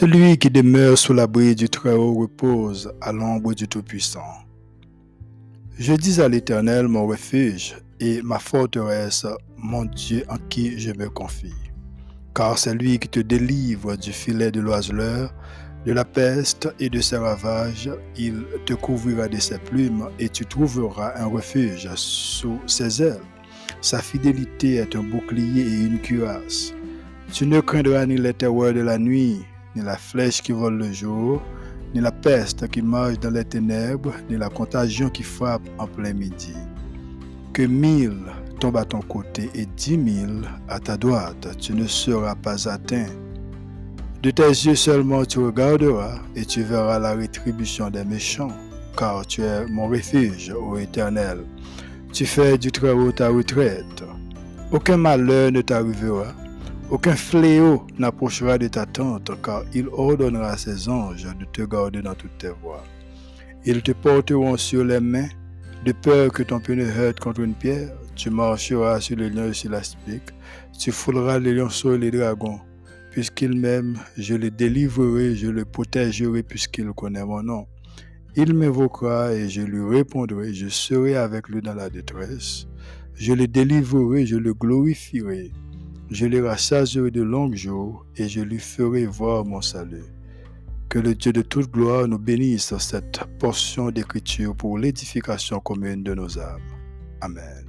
Celui qui demeure sous l'abri du Très-Haut repose à l'ombre du Tout-Puissant. Je dis à l'Éternel mon refuge et ma forteresse, mon Dieu en qui je me confie. Car c'est lui qui te délivre du filet de l'oiseleur, de la peste et de ses ravages. Il te couvrira de ses plumes et tu trouveras un refuge sous ses ailes. Sa fidélité est un bouclier et une cuirasse. Tu ne craindras ni les terreurs de la nuit, ni la flèche qui vole le jour, ni la peste qui marche dans les ténèbres, ni la contagion qui frappe en plein midi. Que mille tombent à ton côté et dix mille à ta droite, tu ne seras pas atteint. De tes yeux seulement tu regarderas et tu verras la rétribution des méchants, car tu es mon refuge, ô Éternel. Tu fais du Très-Haut ta retraite. Aucun malheur ne t'arrivera aucun fléau n'approchera de ta tente, car il ordonnera à ses anges de te garder dans toutes tes voies. Ils te porteront sur les mains, de peur que ton pied ne heurte contre une pierre. Tu marcheras sur les lions et sur l'aspic. Tu fouleras les lionceaux et les dragons. Puisqu'il m'aime, je le délivrerai, je le protégerai, puisqu'il connaît mon nom. Il m'évoquera et je lui répondrai. Je serai avec lui dans la détresse. Je le délivrerai, je le glorifierai. Je le rassasirai de longs jours et je lui ferai voir mon salut. Que le Dieu de toute gloire nous bénisse cette portion d'écriture pour l'édification commune de nos âmes. Amen.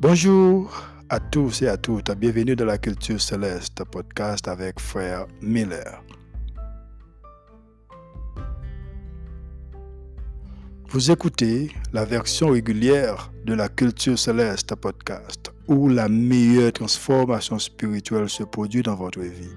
Bonjour à tous et à toutes. Bienvenue dans la culture céleste podcast avec frère Miller. Vous écoutez la version régulière de la Culture Céleste podcast, où la meilleure transformation spirituelle se produit dans votre vie.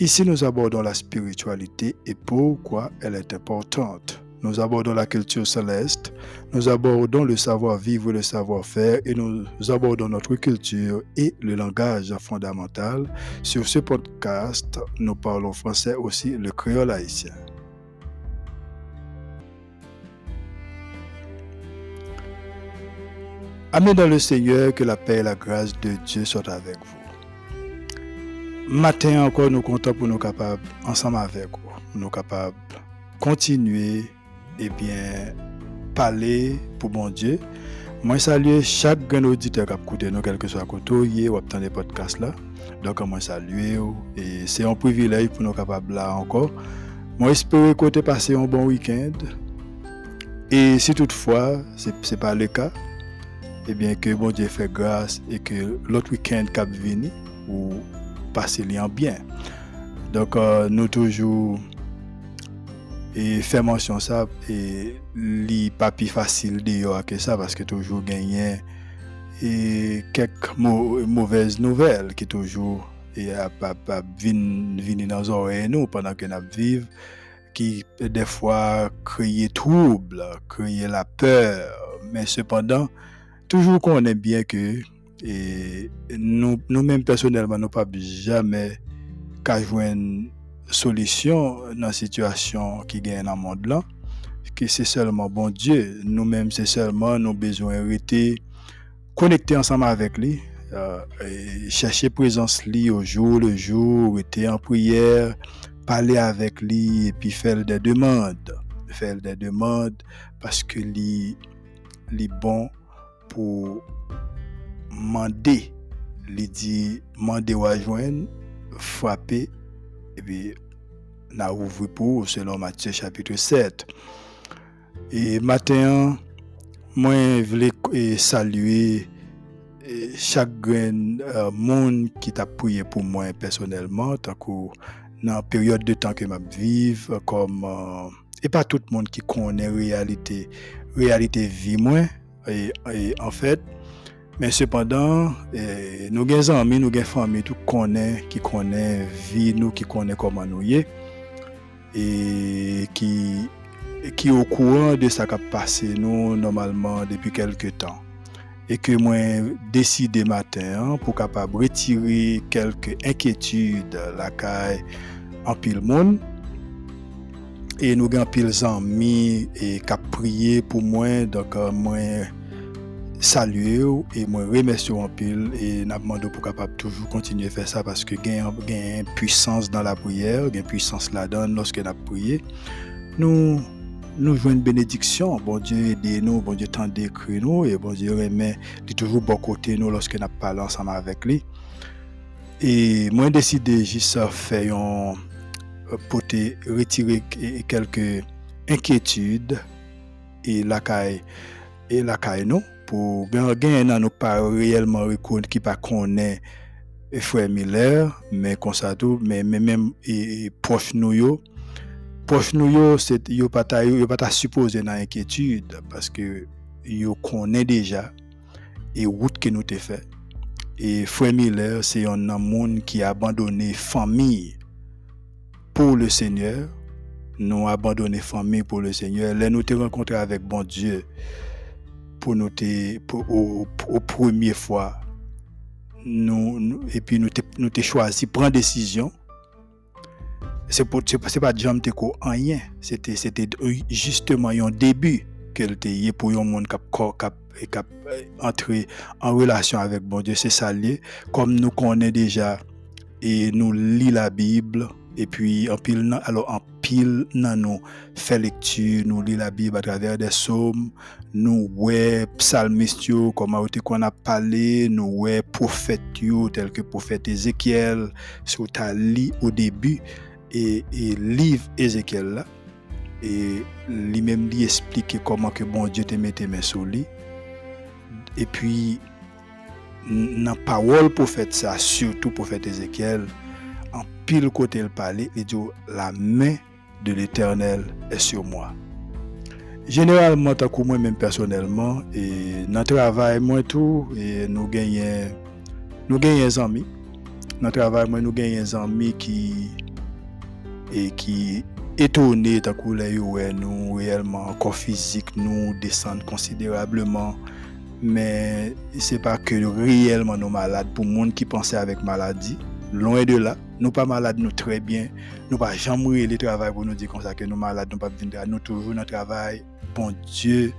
Ici, nous abordons la spiritualité et pourquoi elle est importante. Nous abordons la culture céleste, nous abordons le savoir-vivre et le savoir-faire et nous abordons notre culture et le langage fondamental. Sur ce podcast, nous parlons français aussi le créole haïtien. Amen dans le Seigneur, que la paix et la grâce de Dieu soient avec vous. Matin encore, nous comptons pour nous capables, ensemble avec vous, nous capables continuer et bien parler pour bon Dieu. Moi, salue chaque grand auditeur qui a écouté nous, quel que soit côté ou obtenir des podcasts là. Donc, moi, salue et c'est un privilège pour nous capables là encore. Moi, j'espère que vous passé un bon week-end. Et si toutefois, ce n'est pas le cas, eh bien que bon Dieu fait grâce et que l'autre week-end cap venu ou passer lien bien. Donc euh, nous toujours et faire mention ça et li pas plus facile de que ça parce que toujours gagner et quelques mauvaises nouvelles qui toujours et pas venir dans oreilles nous pendant que nous vivons qui des fois créer trouble, créer la peur, mais cependant toujours qu'on est bien que et nous, nous-mêmes personnellement, nous pas jamais qu'à jouer une solution dans la situation qui gagne dans le monde là, que c'est seulement bon Dieu. Nous-mêmes, c'est seulement nos besoins rester connectés ensemble avec lui, euh, et chercher présence lui au jour le jour, être en prière, parler avec lui et puis faire des demandes. Faire des demandes parce que lui, lui bon pour demander, lui dit, demander ou joindre, frapper, et puis, n'a ouvert pour, selon Matthieu chapitre 7. Et matin, moi, je voulais saluer chaque euh, monde qui t'a prié pour moi personnellement, tant que dans la période de temps que je vis, comme, euh, et pas tout le monde qui connaît la réalité, réalité et, en fait, mais cependant, nous avons amis, nous avons des familles tout connaît, qui connaît vie, nous qui connaît comment nous y et qui qui au courant de ce qui a passé nous normalement depuis quelques temps. Et que moi décidé matin pour capable retirer quelques inquiétudes la caille en pile monde E nou gen pil zanmi e kap priye pou mwen, donk euh, mwen salye ou, e mwen remesyo an pil, e nap mando pou kapap toujou kontinye fè sa, paske gen, gen puissance dan la priyer, gen puissance la dan loske nap priye. Nou, nou jwen benediksyon, bon Diyo ede nou, bon Diyo tende kre nou, e bon Diyo remen di toujou bon kote nou loske nap pala ansama avek li. E mwen deside jis fè yon... pour te retirer quelques inquiétudes et la caille et la caille nous pour gagner nan nous pas réellement reconnaître qui pas connaît frère Miller mais comme ça tout mais même et, proche nous yo. Proche nous yo c'est yo pas ta yo pas ta supposé dans inquiétude parce que yo connaît déjà et route que nous te fait. Et frère Miller c'est un monde qui a abandonné famille pour le Seigneur nous abandonné famille pour le Seigneur. Là nous te rencontré avec bon Dieu pour nous pour, au, au première fois. Nous, et puis nous nous choisi prendre décision. C'est pas c'est pas jamais rien. C'était c'était justement un début qu'elle était pour un monde qui cap entrer en relation avec bon Dieu. C'est ça lié. Comme nous connaissons déjà et nous lit la Bible et puis en pile alors en pile nous fait lecture nous lit la Bible à travers des psaumes nous ouais psalmistes comme qu'on a parlé nous ouais prophètes tel que prophète Ézéchiel sur ta lit au début et, et livre Ézéchiel là et lui-même lui explique comment que bon Dieu te mette mains sur lui et puis dans parole prophète ça surtout prophète Ézéchiel en pile côté le parler, il dit la main de l'Éternel est sur moi. Généralement, tant que moi-même personnellement, et dans le travail, moi tout, et nous gagnons, nous gagnons des amis. Dans le travail, moi, nous gagnons des amis qui, et qui étonnés, tant que nous réellement, encore physique, nous descendent considérablement. Mais ce n'est pas que réellement nous malades, pour monde qui pensait avec maladie, loin de là, Nou pa malade nou tre bien, nou pa jan mouye li travay pou nou di kon sa ke nou malade nou pa vindra, nou toujou nou travay, bon Diyo,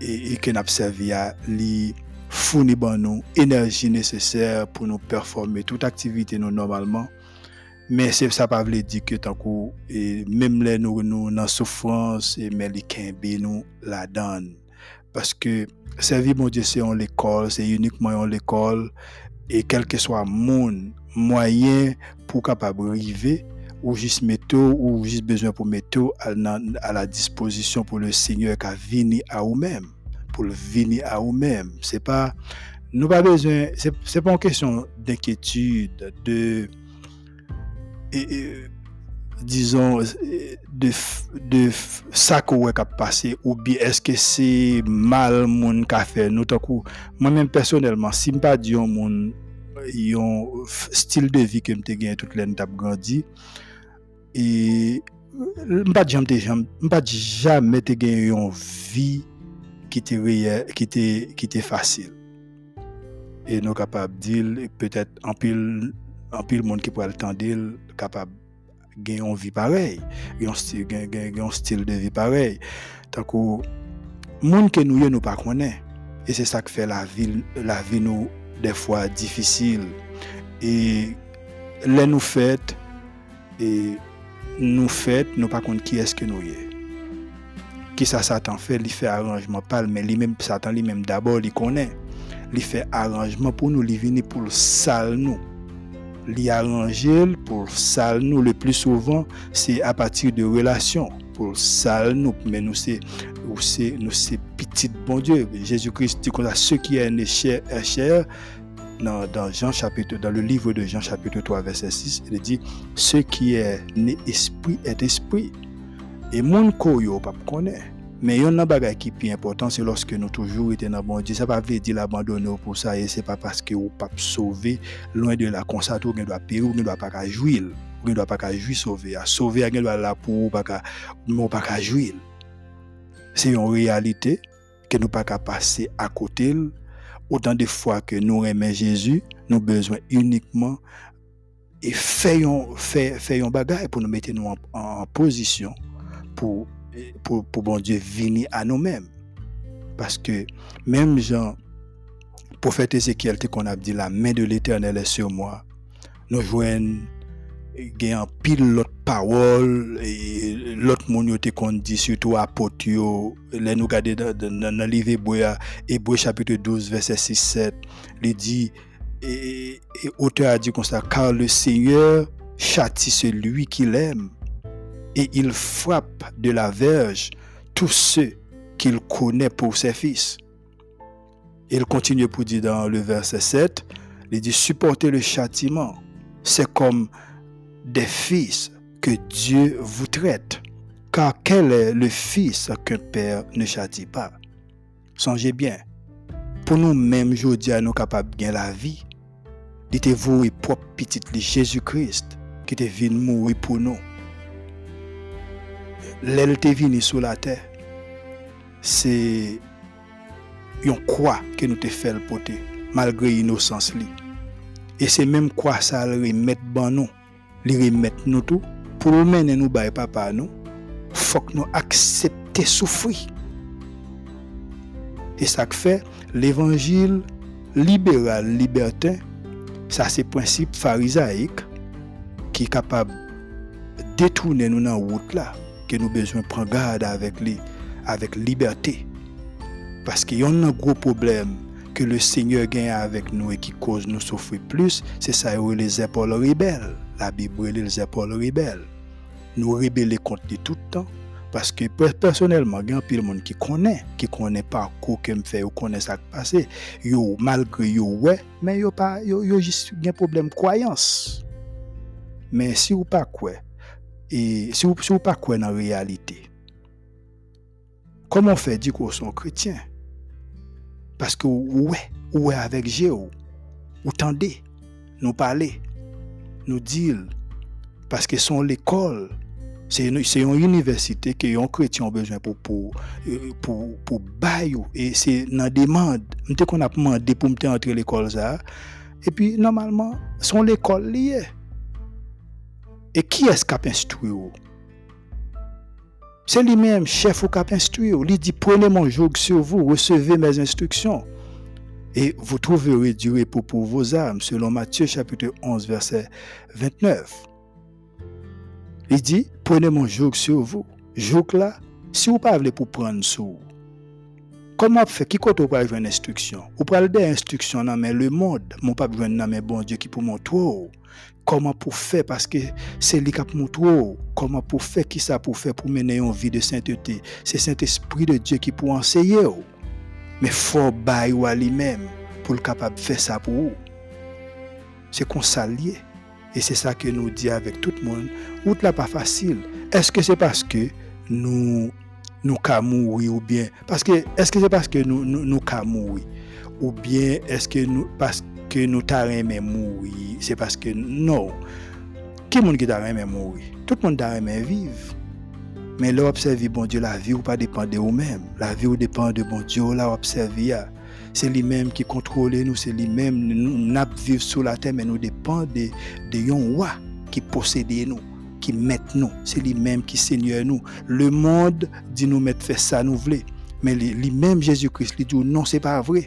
e ke nap servi a li founi ban nou enerji neseser pou nou performe tout aktivite nou normalman. Men se sa pa vle di ke tankou, e mem le nou nou nan soufrans, e men li kenbe nou la dan. Paske servi bon Diyo se yon l'ekol, se unikman yon l'ekol, e kelke swa moun, moyen pour capable arriver ou juste mettre ou juste besoin pour mettre à, à la disposition pour le Seigneur qui a venu à vous-même pour le venir à vous-même. C'est pas nous pas besoin c'est c'est pas une question d'inquiétude de disons de de ça qu'on a passé ou bien est-ce que c'est mal mon qu'a fait. Nous moi même personnellement si pas dit mon un style de vie que m'te gagné toute l'année t'a grandi. Et m'pas jamais m'pas jamais te gagné une vie qui était qui était facile et nous capable dire peut-être en pile en pile monde qui pourrait le tendre capable gagner une vie pareille un style de vie pareil tant que monde que nous nous pas connaît et c'est ça qui fait la vie la vie nous des fois difficiles. Et les nous faites, et nous faites, nous pas compte qui est-ce que nous y Qui ça Satan fait, il fait arrangement, pas mais lui-même, Satan lui-même d'abord, il connaît. Il fait arrangement pour nous, il vient pour le sale nous. Il arrange pour sale nous. Le plus souvent, c'est à partir de relations pour sale nous. Mais nous, c'est ou se nou se pitit bon Dieu. Jésus-Christ dit qu'on a ce qui est né cher, est cher dans, dans, Jean chapitre, dans le livre de Jean chapitre 3 verset 6, il dit ce qui est né esprit est esprit. Et mon corps, yo pas connaît. Mais il y a un bagage qui est plus important, c'est lorsque nous toujours été dans bon Dieu. Ça ne veut pas dire l'abandonner pour ça, et ce n'est pas parce que vous pas sauvé, loin de la constato, vous ne doit pas payer, vous ne doit pas jouir, vous ne doit pas jouir sauver. Sauver, vous ne doit pas là pour, vous ne doit pas jouir. C'est une réalité que nous pas passer à côté. Autant de fois que nous aimons Jésus, nous besoin uniquement et faisons un bagage pour nous mettre nous en, position pour, pour, pour bon Dieu venir à nous-mêmes. Paske menm jan profet Ezekiel te kon ap di la men de l'Eternel e sur mwa. Nou jwen gen pil lot pawol, lot moun yo te kon di, suto apot yo, le nou gade nan liv Ebouya, Ebouya chapitre 12 verset 6-7, li di, e ote a di kon sa, kar le seigneur chati celui ki lem, e il frap de la verj tout se ki il kone pou se fis. Il continue pour dire dans le verset 7, il dit supporter le châtiment, c'est comme des fils que Dieu vous traite. Car quel est le fils qu'un père ne châtie pas? Songez bien, pour nous-mêmes, aujourd'hui, nous capables de gagner la vie. Dites-vous, et propre petit Jésus-Christ qui est venu mourir pour nous. L'aile est venu sur la terre. C'est yon kwa ke nou te fel pote, malgre inosans li. E se menm kwa sa li remet ban nou, li remet nou tou, pou nou menen nou bay papa nou, fok nou aksepte soufri. E sa k fe, l'evangil liberal, libertin, sa se prinsip farizaik, ki kapab detounen nou nan wout la, ke nou bezwen pran gade avek li, avek liberté. Paske yon nan gro problem ke le seigneur genye avèk nou e ki koz nou soufri plus, se sa yon le zepol rebel. La Bible le zepol rebel. Nou rebele kont li toutan, paske personelman gen apil moun ki konen, ki konen pa kou kem fe, ou konen sak pase, yo malgre yo we, men yo jist gen problem kwayans. Men si ou pa kwe, si ou pa kwe nan realite, komon fe di kou son kretyen? Paske ou we, ou we avek je ou, ou tende, nou pale, nou dil, paske son l'ekol, se yon universite ke yon kretyon bejwen pou bayou, e se nan demande, mte kon ap mande pou mte entre l'ekol za, e pi normalman, son l'ekol liye. E ki es kap instru ou? C'est lui-même, chef au cap instruire. Il dit, prenez mon joug sur vous, recevez mes instructions. Et vous trouverez du repos pour vos âmes, selon Matthieu chapitre 11, verset 29. Il dit, prenez mon joug sur vous. Joug là, si vous parlez pour prendre sous, comment fait, qui compte pas une instruction? Vous parlez d'instruction dans le monde, mon pas besoin dans bon Dieu qui pour montrer Koman pou fè, paske se li kap moutrou, koman pou fè, ki sa pou fè pou mene yon vi de sainteté. Se saint esprit de Diyo ki pou anseye ou. Me fò bay ou a li mèm pou l kapap fè sa pou ou. Se kon sa liye. E se sa ke nou di avèk tout moun, out la pa fasil. Eske se paske nou ka moui ou bien, paske, eske se paske nou, nou, nou ka moui, ou bien eske nou, paske nou ta reme moui, se paske nou, ki moun ki ta reme moui, tout moun ta reme viv, men la observi bon Diyo, la vi ou pa depande ou men, la vi ou depande bon Diyo, la observi ya, Se li men ki kontrole nou, se li men, nou nap viv sou la ten men nou depande de, de yon wak ki posede nou. Ki met nou. Se li men ki seigne nou. Le moun di nou met fè sa nou vle. Men li men Jésus Christ li di ou non se pa vre.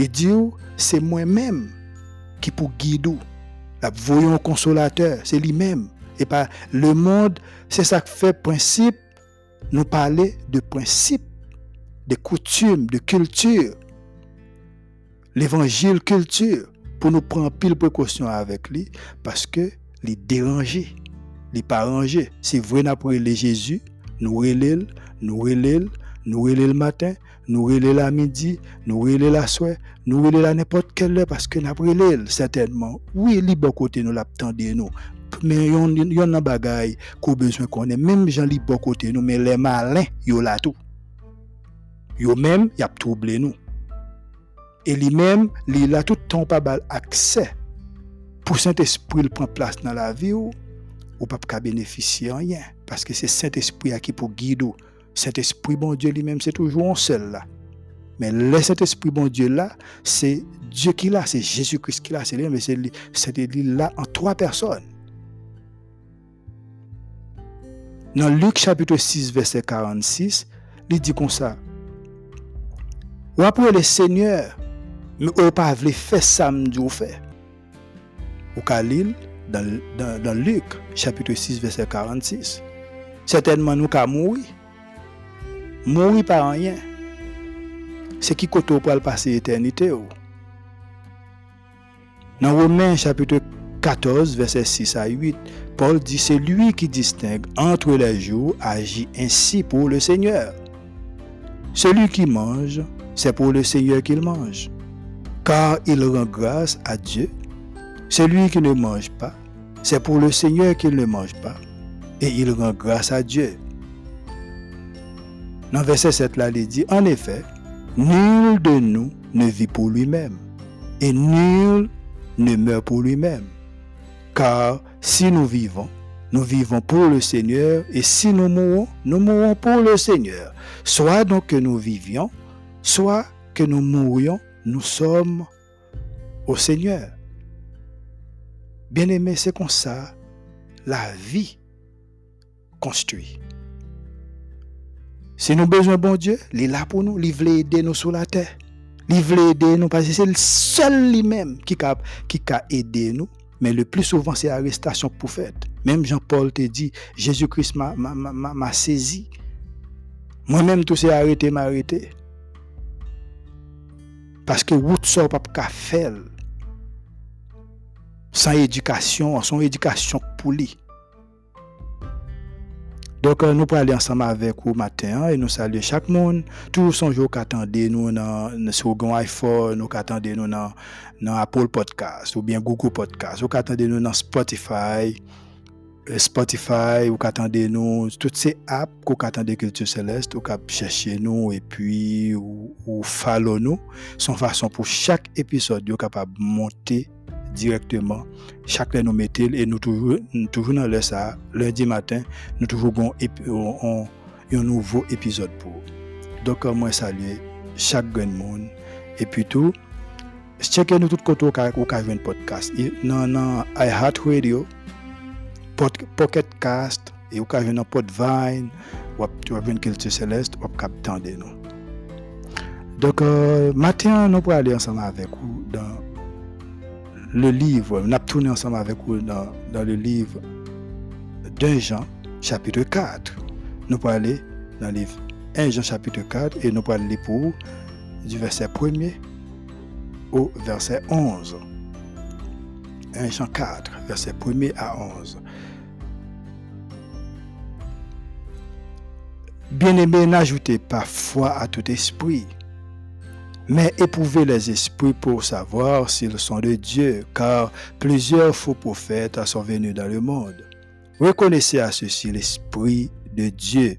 E di ou, se mwen menm ki pou gidou. La voyon konsolateur, se li menm. E pa le moun, se sa fe prinsip, nou pale de prinsip, de koutume, de kultur. L'evangil kultur, pou nou pran pil prekosyon avek li, paske li deranje, li paranje. Se vwen apre le Jezu, nou relil, nou relil, nou relil matin, Nou rele la midi, nou rele la swè, nou rele la nepot kelle, paske nap rele el, sètenman. Ou e li bo kote nou la ptande nou. Men yon nan bagay kou bezwen konen, menm jan li bo kote nou, men le malen, yo la tou. Yo menm, yap trouble nou. E li menm, li la tout ton pa bal akse. Pou sent espri l pran plas nan la vi ou, ou pa pou ka benefisi an yen. Paske se sent espri a ki pou guide ou. Cet esprit bon Dieu lui-même, c'est toujours un seul là. Mais le cet esprit bon Dieu là, c'est Dieu qui l'a, c'est Jésus-Christ qui l'a, c'est lui, mais c'est lui là en trois personnes. Dans Luc chapitre 6, verset 46, il dit comme ça, Ou après le Seigneur, mais ou pas voulu faire ça ou fait. Ou Khalil, dans, dans, dans, Luc, chapitre 6, verset 46. Certainement, nous avons mourir. Mourir par rien. C'est qui côté pour passer l'éternité. Dans Romains, chapitre 14, verset 6 à 8, Paul dit, c'est lui qui distingue entre les jours agit ainsi pour le Seigneur. Celui qui mange, c'est pour le Seigneur qu'il mange, car il rend grâce à Dieu. Celui qui ne mange pas, c'est pour le Seigneur qu'il ne mange pas, et il rend grâce à Dieu. Dans verset 7 là, il dit, en effet, nul de nous ne vit pour lui-même, et nul ne meurt pour lui-même. Car si nous vivons, nous vivons pour le Seigneur, et si nous mourons, nous mourons pour le Seigneur. Soit donc que nous vivions, soit que nous mourions, nous sommes au Seigneur. Bien-aimé, c'est comme ça la vie construit. Si nous besoin bon Dieu, il est là pour nous, il veut aider nous sur la terre. Il veut aider nous parce que c'est le seul lui-même qui a, qui a aidé nous. Mais le plus souvent, c'est l'arrestation pour fait. Même Jean-Paul te dit, Jésus-Christ m'a saisi. Moi-même, tout s'est arrêté, m'a arrêté. Parce que vous ne pas faire sans éducation, sans éducation pour lui. Donc, euh, nous aller ensemble avec vous matin et nous saluons chaque monde. Tous son jour qu'attendez nous sur iPhone, nous qu'attendez nous dans, Apple Podcast ou bien Google Podcast, ou qu'attendez nous dans Spotify, euh, Spotify, ou qu'attendez nous, toutes ces apps qu'on attendez Culture Céleste, ou qu'à chercher nous et puis ou, ou follow nous, sont façon pour chaque épisode, de capable monter directement. Chaque nous mettez et nous toujours toujours dans le ça lundi matin nous toujours avons un nouveau épisode pour donc moi saluer chaque grand monde. Et puis tout checker nous tout côté au un podcast. Non non iHeartRadio Pocket Cast et au cas un Podvine ou tu as une culture céleste ou capter nous donc euh, matin nous pourrons aller ensemble avec vous dans le livre, on a tourné ensemble avec vous dans, le livre d'un Jean, chapitre 4. Nous allons aller dans le livre 1 Jean, chapitre 4, et nous allons aller pour du verset 1er au verset 11. 1 Jean 4, verset 1er à 11. Bien-aimé, n'ajoutez pas foi à tout esprit mais éprouvez les esprits pour savoir s'ils sont de Dieu, car plusieurs faux prophètes sont venus dans le monde. Reconnaissez à ceci l'Esprit de Dieu.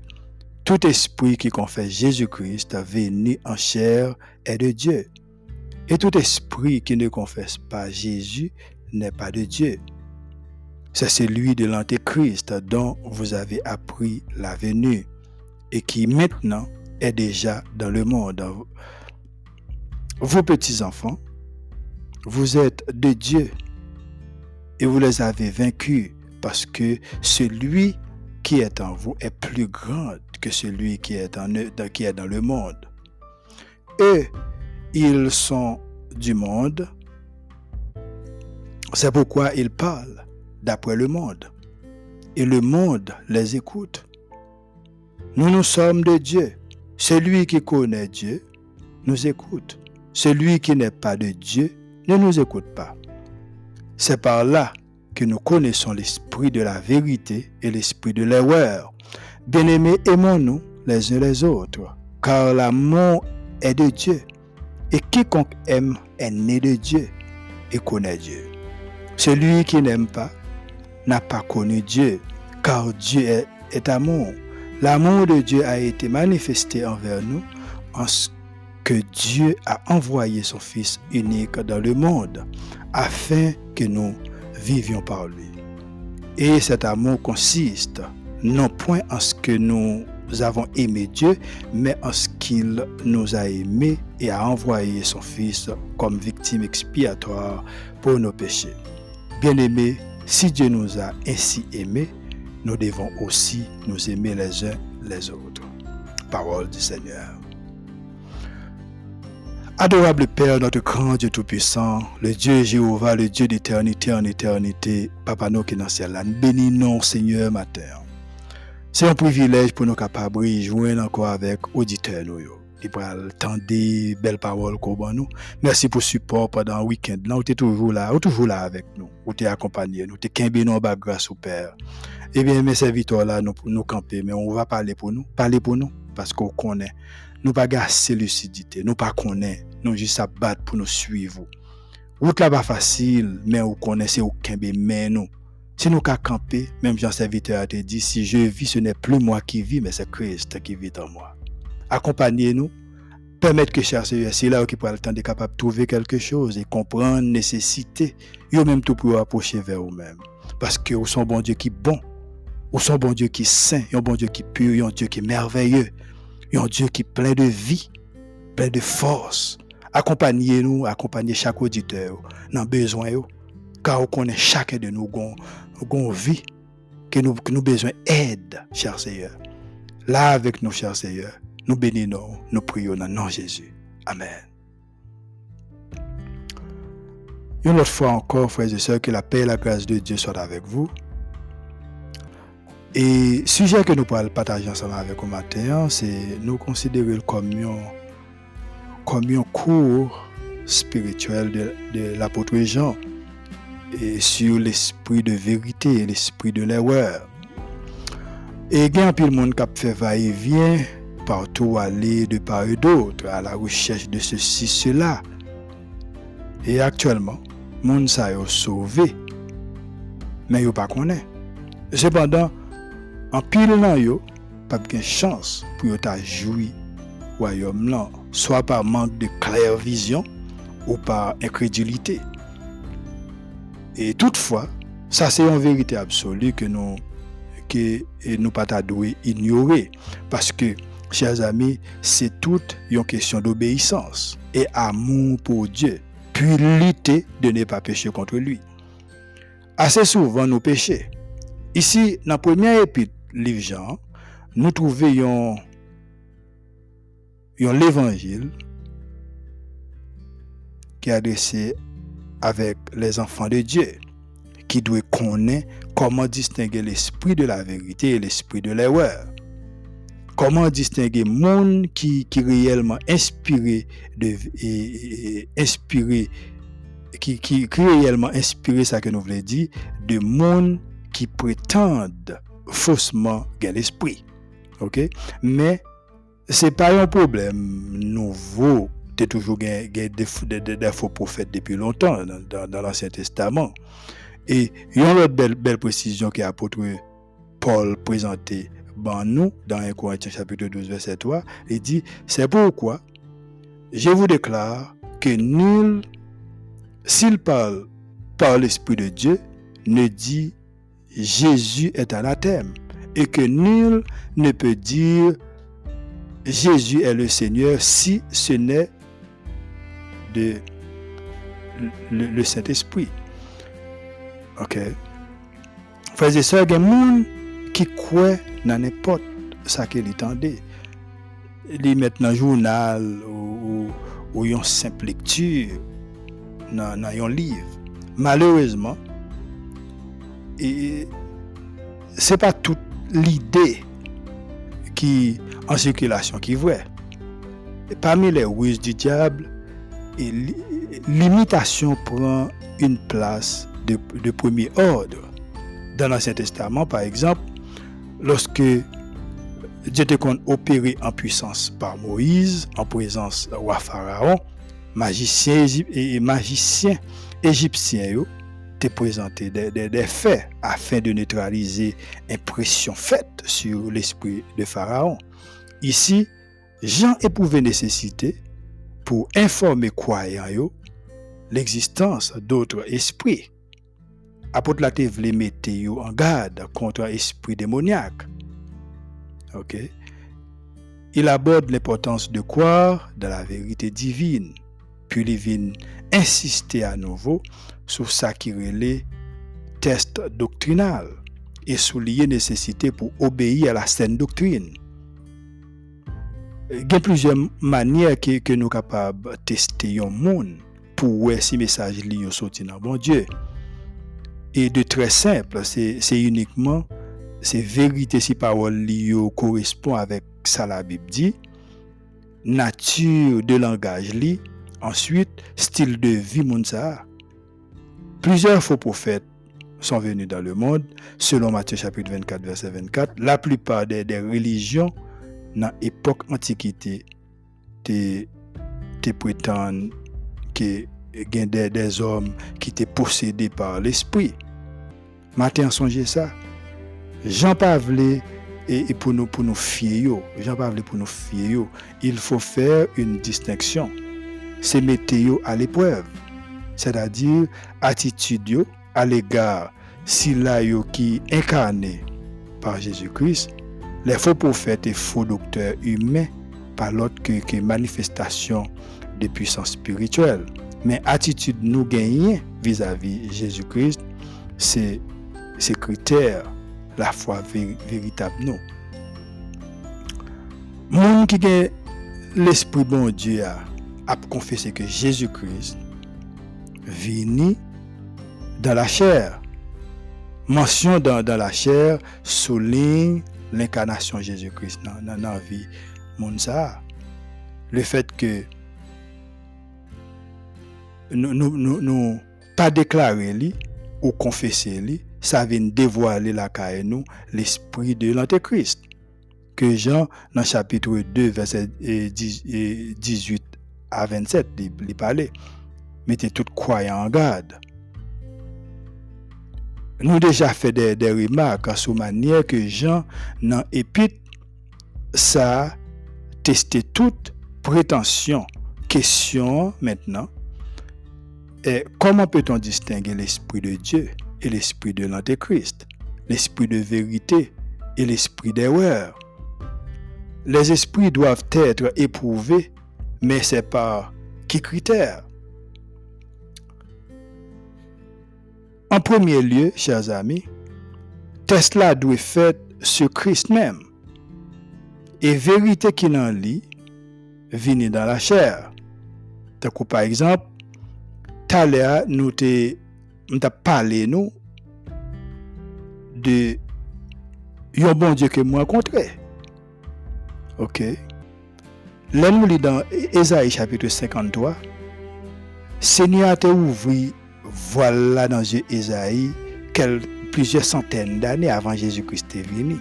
Tout esprit qui confesse Jésus-Christ venu en chair est de Dieu. Et tout esprit qui ne confesse pas Jésus n'est pas de Dieu. C'est celui de l'Antéchrist dont vous avez appris la venue et qui maintenant est déjà dans le monde vos petits-enfants, vous êtes de Dieu et vous les avez vaincus parce que celui qui est en vous est plus grand que celui qui est, en, qui est dans le monde. Eux, ils sont du monde. C'est pourquoi ils parlent d'après le monde. Et le monde les écoute. Nous, nous sommes de Dieu. Celui qui connaît Dieu nous écoute. Celui qui n'est pas de Dieu ne nous écoute pas. C'est par là que nous connaissons l'esprit de la vérité et l'esprit de l'erreur. Bien-aimés, aimons-nous les uns les autres, car l'amour est de Dieu. Et quiconque aime est né de Dieu et connaît Dieu. Celui qui n'aime pas n'a pas connu Dieu, car Dieu est, amour. L'amour de Dieu a été manifesté envers nous en ce que Dieu a envoyé son Fils unique dans le monde afin que nous vivions par lui. Et cet amour consiste non point en ce que nous avons aimé Dieu, mais en ce qu'il nous a aimés et a envoyé son Fils comme victime expiatoire pour nos péchés. Bien-aimés, si Dieu nous a ainsi aimés, nous devons aussi nous aimer les uns les autres. Parole du Seigneur. Adorable Père, notre grand Dieu Tout-Puissant, le Dieu Jéhovah, le Dieu d'éternité en éternité, Papa nous qui est dans le ciel, bénis-nous, Seigneur, matin. C'est un privilège pour nous capables de jouer encore avec auditeurs nous. Peuvent entendre des belles paroles qu'on nous. Merci pour le support pendant le week-end. Là, tu es toujours là, ou toujours là avec nous, ou tu es accompagné, nous, tu es nous grâce au Père. Eh bien, mes serviteurs là, nous, nous camper, mais on va parler pour nous, parler pour nous, parce qu'on connaît. Nous pas assez lucidité, nous pas connaît, nous juste à battre pour nous suivre. Route là pas facile, mais on connaît c'est aucun mais nous. Si nous qu'à camper, même Jean serviteur a dit, si je vis, ce n'est plus moi qui vis, mais c'est Christ qui vit en moi. Accompagnez-nous, permettre que cher c'est là qui prend le temps de capable trouver quelque chose et comprendre nécessité, et même tout pour approcher vers vous-même. Parce que vous sont bon Dieu qui est bon, vous sont bon Dieu qui est saint, un bon Dieu qui est pur, un Dieu qui est merveilleux, un Dieu qui est plein de vie, plein de force. Accompagnez-nous, accompagnez chaque auditeur dans besoin, car vous connaissez chacun de nous une vie, que nous, que nous besoin d'aide, cher Seigneur. Là avec nous, cher Seigneur, nous bénissons, nous prions dans le nom de Jésus. Amen. Une autre fois encore, frères et sœurs, que la paix et la grâce de Dieu soient avec vous. Et le sujet que nous partager ensemble avec vous matin, c'est nous considérer comme un, comme un cours spirituel de, de l'apôtre Jean sur l'esprit de vérité et l'esprit de l'erreur. Et il y a un monde qui fait va-et-vient partout aller de part et d'autre à la recherche de ceci, cela. Et actuellement, monde ça est sauvé, mais il pas connaît. Cependant, en pile nan yo, pas de chance pour yo ta joui royaume là, soit par manque de claire vision ou par incrédulité. Et toutefois, ça c'est une vérité absolue que nous que nous pas ignorer parce que chers amis, c'est toute une question d'obéissance et amour pour Dieu, puis lutter de ne pas pécher contre lui. Assez souvent nous péchons. Ici, dans le premier épître livre Jean, nous trouvons l'évangile qui est adressé avec les enfants de Dieu, qui doit connaître comment distinguer l'esprit de la vérité et l'esprit de l'erreur. Comment distinguer monde qui, qui réellement inspiré de inspiré qui, qui réellement inspiré ça que nous voulons dire de monde qui prétendent faussement l'esprit. OK? Mais c'est pas un problème nouveau. Tu toujours des, des, faux prophètes depuis longtemps dans, l'Ancien Testament. Et il y a une autre belle, belle précision que l'apôtre Paul présenté dans nous, dans 1 Corinthiens chapitre 12, verset 3. Il dit, c'est pourquoi je vous déclare que nul, s'il parle par l'Esprit de Dieu, ne dit Jésus est anathème et que nul ne peut dire Jésus est le Seigneur si ce n'est de le, Saint-Esprit. Ok. Frères et sœurs, il y a des gens qui croient dans n'importe ce qu'il entendait. Ils mettent dans un journal ou, ou, une simple lecture dans un livre. Malheureusement, et c'est pas toute l'idée qui en circulation qui est vraie. parmi les ruses du diable, l'imitation prend une place de, de premier ordre. Dans l'Ancien Testament, par exemple, lorsque Dieu te opéré en puissance par Moïse, en présence du roi Pharaon, magicien et magicien égyptien, te présenté des, faits afin de neutraliser l'impression faite sur l'esprit de Pharaon. Ici, Jean éprouvait nécessité pour informer croyants l'existence d'autres esprits. Apôtre la voulait mettre en garde contre l'esprit démoniaque. OK? Il aborde l'importance de croire dans la vérité divine. Puis il insister à nouveau sur ça qui relait test doctrinal et souligner nécessité pour obéir à la saine doctrine. il y a plusieurs manières que, nous sommes capables de tester un monde pour voir si message est sorti dans bon Dieu. Et de très simple, c'est uniquement, c'est vérité si parole correspond avec ça la Bible dit, nature de langage li, ensuite, style de vie moun Plusieurs faux prophètes sont venus dans le monde, selon Matthieu chapitre 24, verset 24. La plupart des, religions dans l'époque antiquité te, te prétendent que des, des hommes qui étaient possédés par l'esprit. Matin, songez ça. Jean Pavlé et, pour nous pour nous Jean Pavlé pour nous fier il faut faire une distinction. C'est mettre à l'épreuve c'est-à-dire attitude à l'égard si là qui incarné par Jésus-Christ, les faux prophètes et faux docteurs humains par l'autre que, manifestation de puissance spirituelle. Mais attitude nous gagnons vis-à-vis Jésus-Christ, c'est ces critères, la foi véritable nous. Monde qui l'esprit bon Dieu ap konfese ke Jésus-Christ vini dan la chèr. Mansyon dan, dan la chèr souligne l'inkarnasyon Jésus-Christ nan, nan, nan vi moun sa. Le fèt ke nou, nou, nou, nou pa deklare li ou konfese li, sa vin devoile la kae nou l'esprit de l'antékrist. Ke Jean nan chapitre 2 verset 18 à 27, il parlait mettez tout croyant en garde. Nous déjà fait des, remarques sur manière que Jean, dans l'épître, ça testé toute prétention. Question maintenant, est comment peut-on distinguer l'Esprit de Dieu et l'Esprit de l'Antéchrist, l'Esprit de vérité et l'Esprit d'erreur Les esprits doivent être éprouvés, mais c'est par qui critère En premier lieu, chers amis, Tesla doit fait sur Christ même. Et vérité qui en lit, vient dans la chair. par exemple, Thalia nous t'a parlé nous de un bon Dieu que moi rencontré. OK. Là nous lit dans Ésaïe chapitre 53, Seigneur t'a ouvert voilà dans Esaïe plusieurs centaines d'années avant Jésus-Christ est venu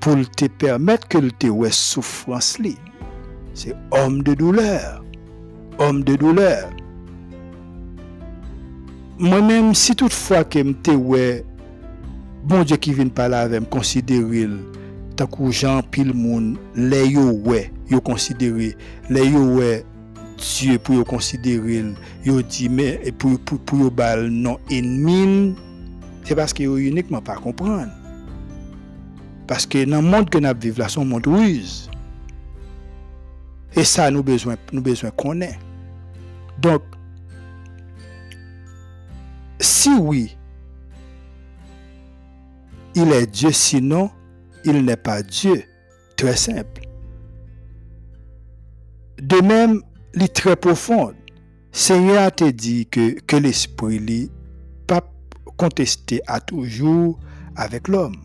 pour te permettre que te ouais souffrance C'est homme de douleur. Homme de douleur. Moi-même, si toutefois que te ouais bon Dieu qui vient parler avec me considérer takou jan pil moun, le yo we, yo konsidere, le yo we, Diyo pou yo konsidere, yo di me, pou, pou, pou yo bal non enmin, se paske yo unikman pa kompran. Paske nan moun ke nap vive la, son moun wiz. E sa nou bezwen, nou bezwen konen. Donk, si oui, il e Diyo sinon, il n'est pas Dieu. Très simple. De même, li très profonde. Seigneur te dit que, que l'esprit li pas contesté à toujours avec l'homme,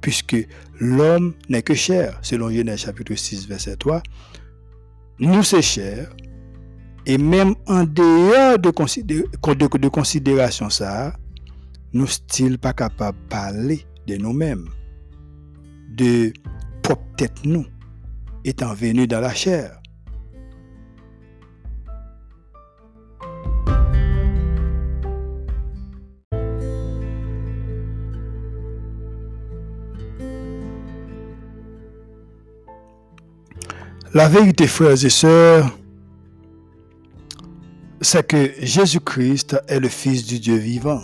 puisque l'homme n'est que chair, selon Genèse chapitre 6, verset 3. Nous c'est chair, et même en dehors de, de, de considération ça, nous sommes pas capables de parler de nous-mêmes, de propre tête nous, étant venus dans la chair. La vérité, frères et sœurs, c'est que Jésus-Christ est le Fils du Dieu vivant.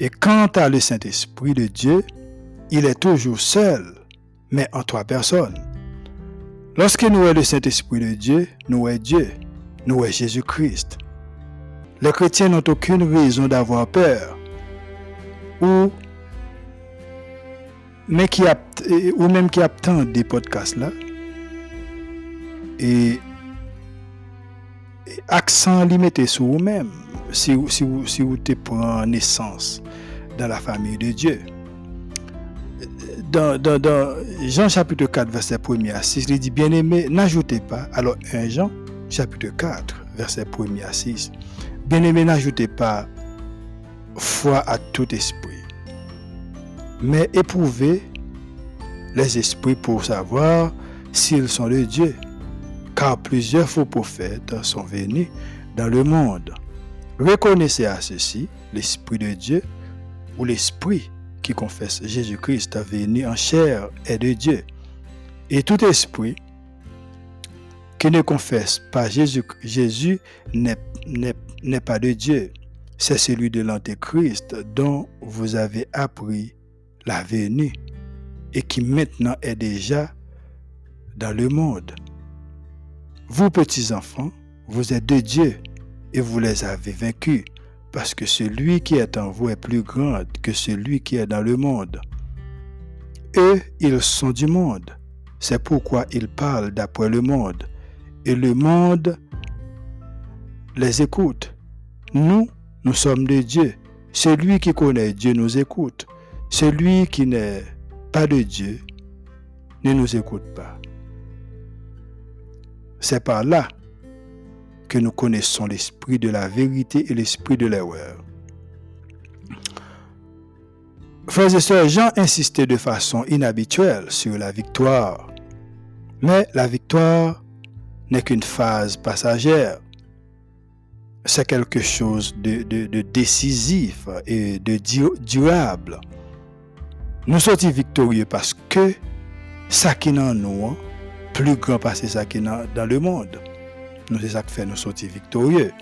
Et quant à le Saint-Esprit de Dieu, il est toujours seul, mais en trois personnes. Lorsque nous est le Saint-Esprit de Dieu, nous est Dieu, nous est Jésus-Christ. Les chrétiens n'ont aucune raison d'avoir peur ou, mais qui ou même qui attendent des podcasts là et accent limité sur vous-même si vous te prenez naissance dans la famille de Dieu. Dans, Jean chapitre 4, verset 1 à 6, il dit, bien-aimé, n'ajoutez pas, alors 1 Jean chapitre 4, verset 1 à 6, bien-aimé, n'ajoutez pas foi à tout esprit, mais éprouvez les esprits pour savoir s'ils sont de Dieu, car plusieurs faux prophètes sont venus dans le monde. Reconnaissez à ceci l'Esprit de Dieu ou l'Esprit qui confesse Jésus-Christ venu en chair est de Dieu. Et tout esprit qui ne confesse pas Jésus, Jésus n'est pas de Dieu. C'est celui de l'Antéchrist dont vous avez appris la venue et qui maintenant est déjà dans le monde. Vous, petits enfants, vous êtes de Dieu et vous les avez vaincus, parce que celui qui est en vous est plus grand que celui qui est dans le monde. Eux, ils sont du monde. C'est pourquoi ils parlent d'après le monde. Et le monde les écoute. Nous, nous sommes de Dieu. Celui qui connaît Dieu nous écoute. Celui qui n'est pas de Dieu ne nous écoute pas. C'est par là nous connaissons l'esprit de la vérité et l'esprit de l'erreur. Frères et sœurs, Jean insistait de façon inhabituelle sur la victoire. Mais la victoire n'est qu'une phase passagère. C'est quelque chose de, décisif et de durable. Nous sommes victorieux parce que ça qui est nous, plus grand que ça qui dans le monde? Nous, c'est ça qui fait nous sortir victorieux.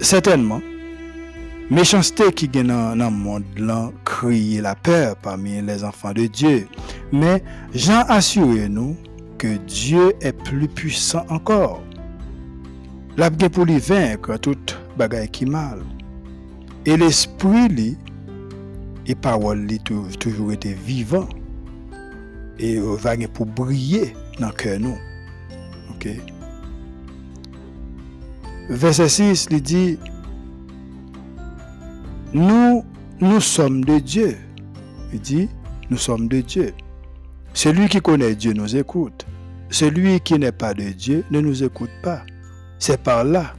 Certainement, méchanceté qui est dans le monde la peur parmi les enfants de Dieu. Mais Jean assure nous que Dieu est plus puissant encore. La pour lui vaincre toute bagaille qui mal. Et l'esprit, lui, et parole li toujours été vivant et va pour briller dans le cœur nous. Verset 6 il dit nous nous sommes de Dieu. Il dit nous sommes de Dieu. Celui qui connaît Dieu nous écoute. Celui qui n'est pas de Dieu ne nous écoute pas. C'est par là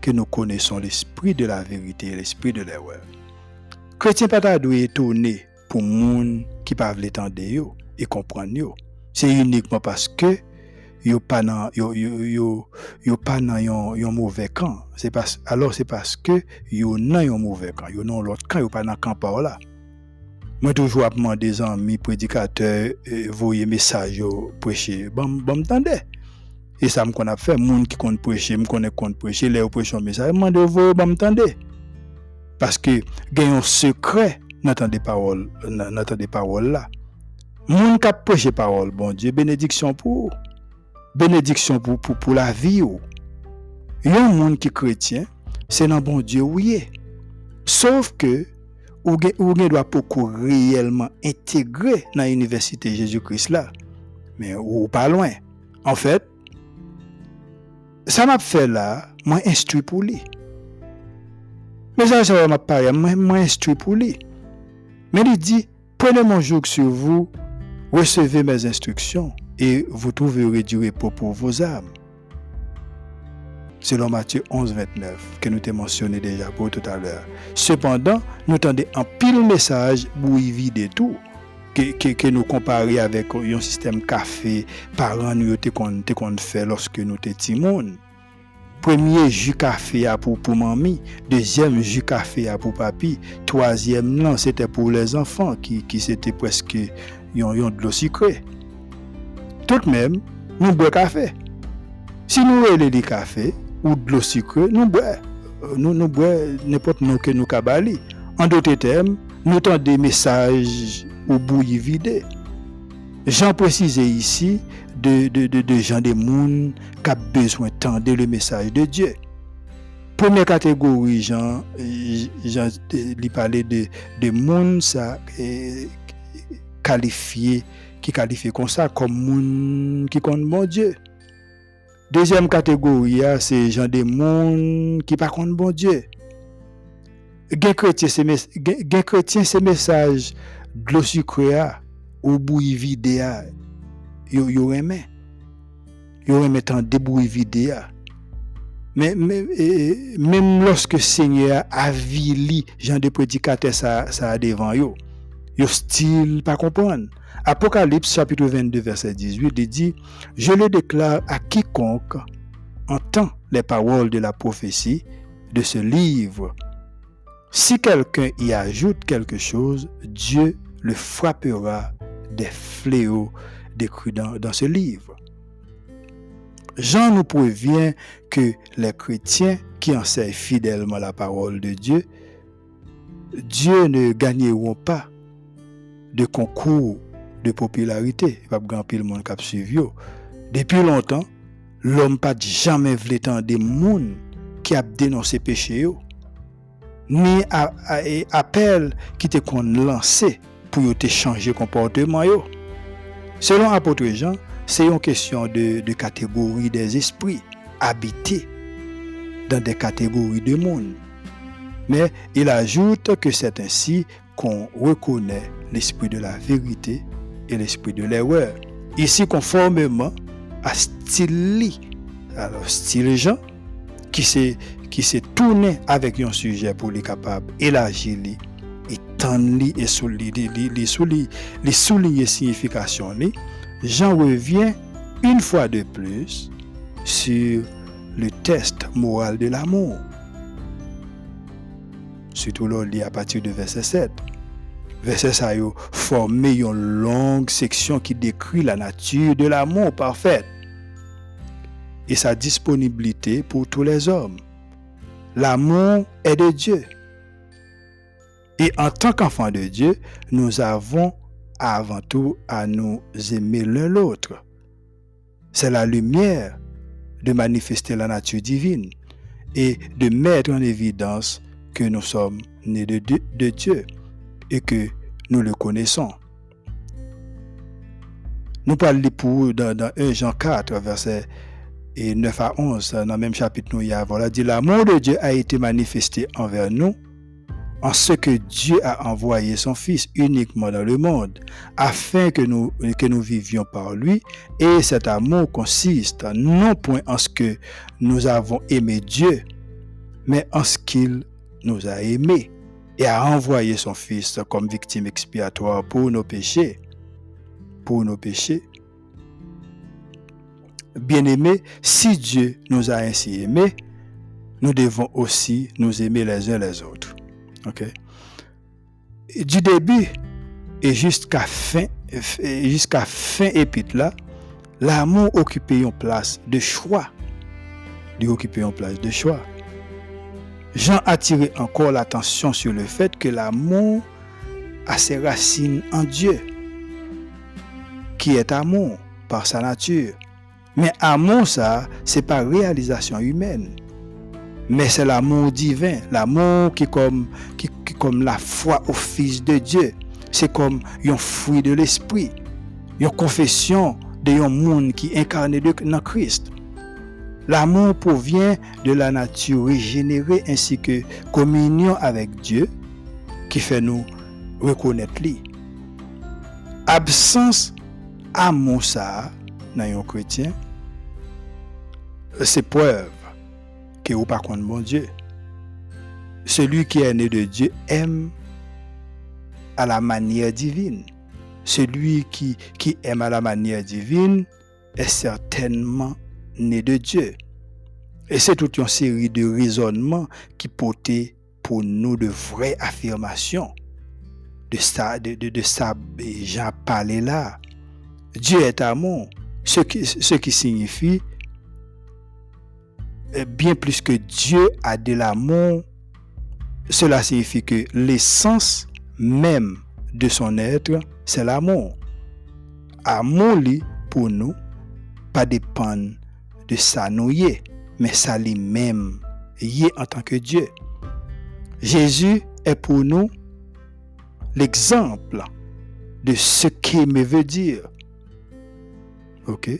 que nous connaissons l'esprit de la vérité et l'esprit de l'erreur. Chrétien pas doit étonner pour moun qui pas yo et comprendre. C'est uniquement parce que yo pas dans yo yo yo, pas yon, mauvais camp. C'est parce alors c'est parce que yo dans yon mauvais camp, yo dans l'autre camp, yo pas dans camp par là. Moi toujours demander des amis prédicateurs euh, voyer message prêcher. Bon bon m'tendez. Et ça me qu'on a fait moun qui compte prêcher, me connaît compte prêcher, les prêcher message, demande voyer bon m'tendez. Parce que gen un secret dans des paroles dans des paroles là. Moun qui prêcher parole, bon Dieu, bénédiction pour bénédiction pour, pour, pour la vie. Il y a un monde qui est chrétien, c'est dans bon Dieu oui. Sauf que ou ne doit pas réellement intégrer dans l'université Jésus-Christ là. Mais ou pas loin. En fait, ça m'a fait là, moi instruit pour lui. Mais ça, ça m'a parlé, moi instruit pour lui. Mais il dit, prenez mon joug sur vous, recevez mes instructions et vous trouverez du repos pour vos âmes. Selon Matthieu 11, 29, que nous t'ai mentionné déjà pour tout à l'heure. Cependant, nous tendons un pile message pour y vider tout. Que, que, que, nous comparer avec un système café, parents nous qu'on fait lorsque nous étions. Premier jus café pour, pour mamie, deuxième jus café pour papi, troisième non, c'était pour les enfants qui, qui c'était presque yon, yon de l'eau sucrée tout de même, nous bois café. Si nous voulons du café ou de l'eau sucrée, nous bois. Nous, nous n'importe nous que nous cabali. En d'autres termes, nous avons des messages au bouilli vide. J'en précise ici de, gens des mondes qui ont besoin d'entendre le message de Dieu. Première catégorie, lui parlait de, de monde ça, qualifié qui qualifie comme ça comme moun qui compte mon Dieu. Deuxième catégorie, c'est gens des monde qui par contre bon Dieu. Gen chrétien c'est message de l'eau sucrée ou bouillie vide yo yo aimé. Yo aimé tant de bouillie vide mais, même lorsque Seigneur a vili gens de prédicateurs ça ça devant yo, yo style pas comprendre. Apocalypse chapitre 22 verset 18 il dit Je le déclare à quiconque entend les paroles de la prophétie de ce livre. Si quelqu'un y ajoute quelque chose, Dieu le frappera des fléaux décrits dans, dans ce livre. Jean nous prévient que les chrétiens qui enseignent fidèlement la parole de Dieu, Dieu ne gagneront pas de concours de popularité. Il pas monde qui suivi. Depuis longtemps, l'homme pas jamais voulu des monde qui a dénoncé péché ni appel qui te qu'on lancé pour te changer comportement Selon apôtre Jean, c'est une question de, de catégorie des esprits habités dans des catégories de monde. Mais il ajoute que c'est ainsi qu'on reconnaît l'esprit de la vérité et l'esprit de l'erreur. Ici, conformément à style, alors style Jean, qui s'est qui s'est tourné avec un sujet pour les capables élargir et tendre et souligner les souligner signification Jean revient une fois de plus sur le test moral de l'amour. Surtout là, à partir de verset 7. Verset 7 forme une longue section qui décrit la nature de l'amour parfait et sa disponibilité pour tous les hommes. L'amour est de Dieu. Et en tant qu'enfants de Dieu, nous avons avant tout à nous aimer l'un l'autre. C'est la lumière de manifester la nature divine et de mettre en évidence que nous sommes nés de, Dieu et que nous le connaissons. Nous parlons pour dans, dans 1 Jean 4, verset 9 à 11, dans le même chapitre, nous y avons dit L'amour de Dieu a été manifesté envers nous en ce que Dieu a envoyé son Fils uniquement dans le monde, afin que nous, que nous vivions par lui. Et cet amour consiste non point en ce que nous avons aimé Dieu, mais en ce qu'il nous a aimés et a envoyé son Fils comme victime expiatoire pour nos péchés. Pour nos péchés. Bien-aimés, si Dieu nous a ainsi aimés, nous devons aussi nous aimer les uns les autres. Du début et jusqu'à fin, jusqu'à fin épître là, l'amour occupait une place de choix. Il occupait une place de choix. Jean attirait encore l'attention sur le fait que l'amour a ses racines en Dieu, qui est amour par sa nature. Mais amour, ça, c'est pas réalisation humaine mais c'est l'amour divin, l'amour qui comme, comme la foi au Fils de Dieu. C'est comme un fruit de l'esprit, une confession de un monde qui est incarné dans Christ. L'amour provient de la nature régénérée ainsi que communion avec Dieu qui fait nous reconnaître lui. Absence amour ça dans un chrétien, c'est preuve que ou par contre bon Dieu. Celui qui est né de Dieu aime à la manière divine. Celui qui, qui aime à la manière divine est certainement né de Dieu. Et c'est toute une série de raisonnements qui portaient pour nous de vraies affirmations. De ça, de, de, ça, j'en parlais là. Dieu est amour. Ce qui, ce qui signifie euh, bien plus que Dieu a de l'amour, cela signifie que l'essence même de son être, c'est l'amour. Amour, pour nous, pas dépendre de sa mais ça lui-même, y en tant que Dieu. Jésus est pour nous l'exemple de ce qu'aimer veut dire. Ok?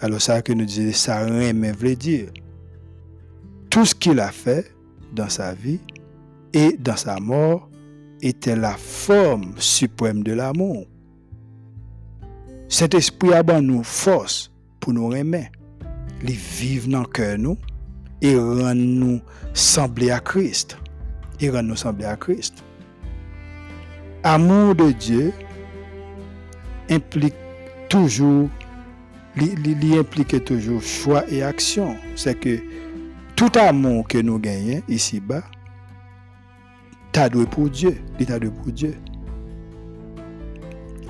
Alors ça que nous disons, ça remet veut dire. Tout ce qu'il a fait dans sa vie et dans sa mort était la forme suprême de l'amour. Cet esprit a ban nous force pour nous remettre. Les vivre dans le cœur nous et rendre nous sembler à Christ. Et rendre nous sembler à Christ. Amour de Dieu implique toujours, il implique toujours choix et action. C'est que tout amour que nous gagnons ici-bas, t'as doué pour Dieu. Pour Dieu.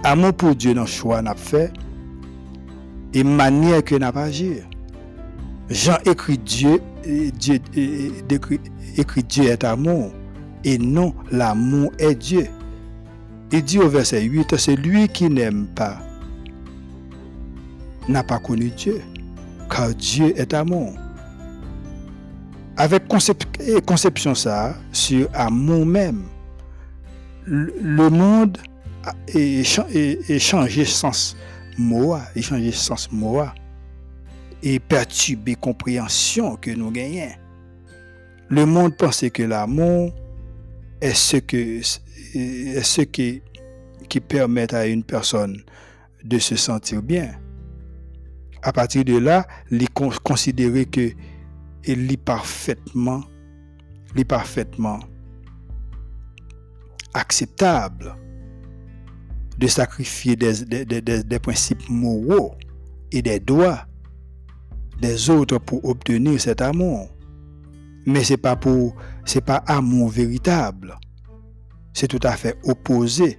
Amour pour Dieu dans le choix n'a fait et manière que n'a pas agi. Jean écrit Dieu, Dieu écrit Dieu est amour et non l'amour est Dieu. Il dit au verset 8, c'est lui qui n'aime pas n'a pas connu Dieu, car Dieu est amour. Avec conception ça sur amour même, le monde est changé sens moi, et changé sens moi, et perturbé compréhension que nous gagnons. Le monde pensait que l'amour est ce que ce qui, permet à une personne de se sentir bien. À partir de là, il considérer que il est parfaitement, est parfaitement acceptable de sacrifier des, des, des, principes moraux et des droits des autres pour obtenir cet amour. Mais c'est pas pour, pas amour véritable. C'est tout à fait opposé.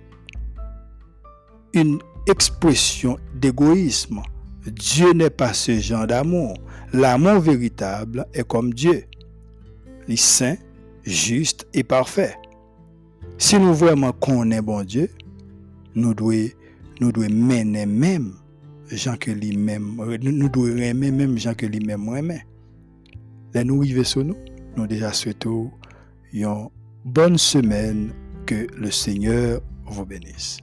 Une expression d'égoïsme. Dieu n'est pas ce genre d'amour. L'amour véritable est comme Dieu. Il est saint, juste et parfait. Si nous vraiment connaissons bon Dieu, nous devons nous devons mener même nous devons aimer même gens que lui-même aimer. Là nous arrivons sur nous, nous déjà souhaitons une bonne semaine que le Seigneur vous bénisse.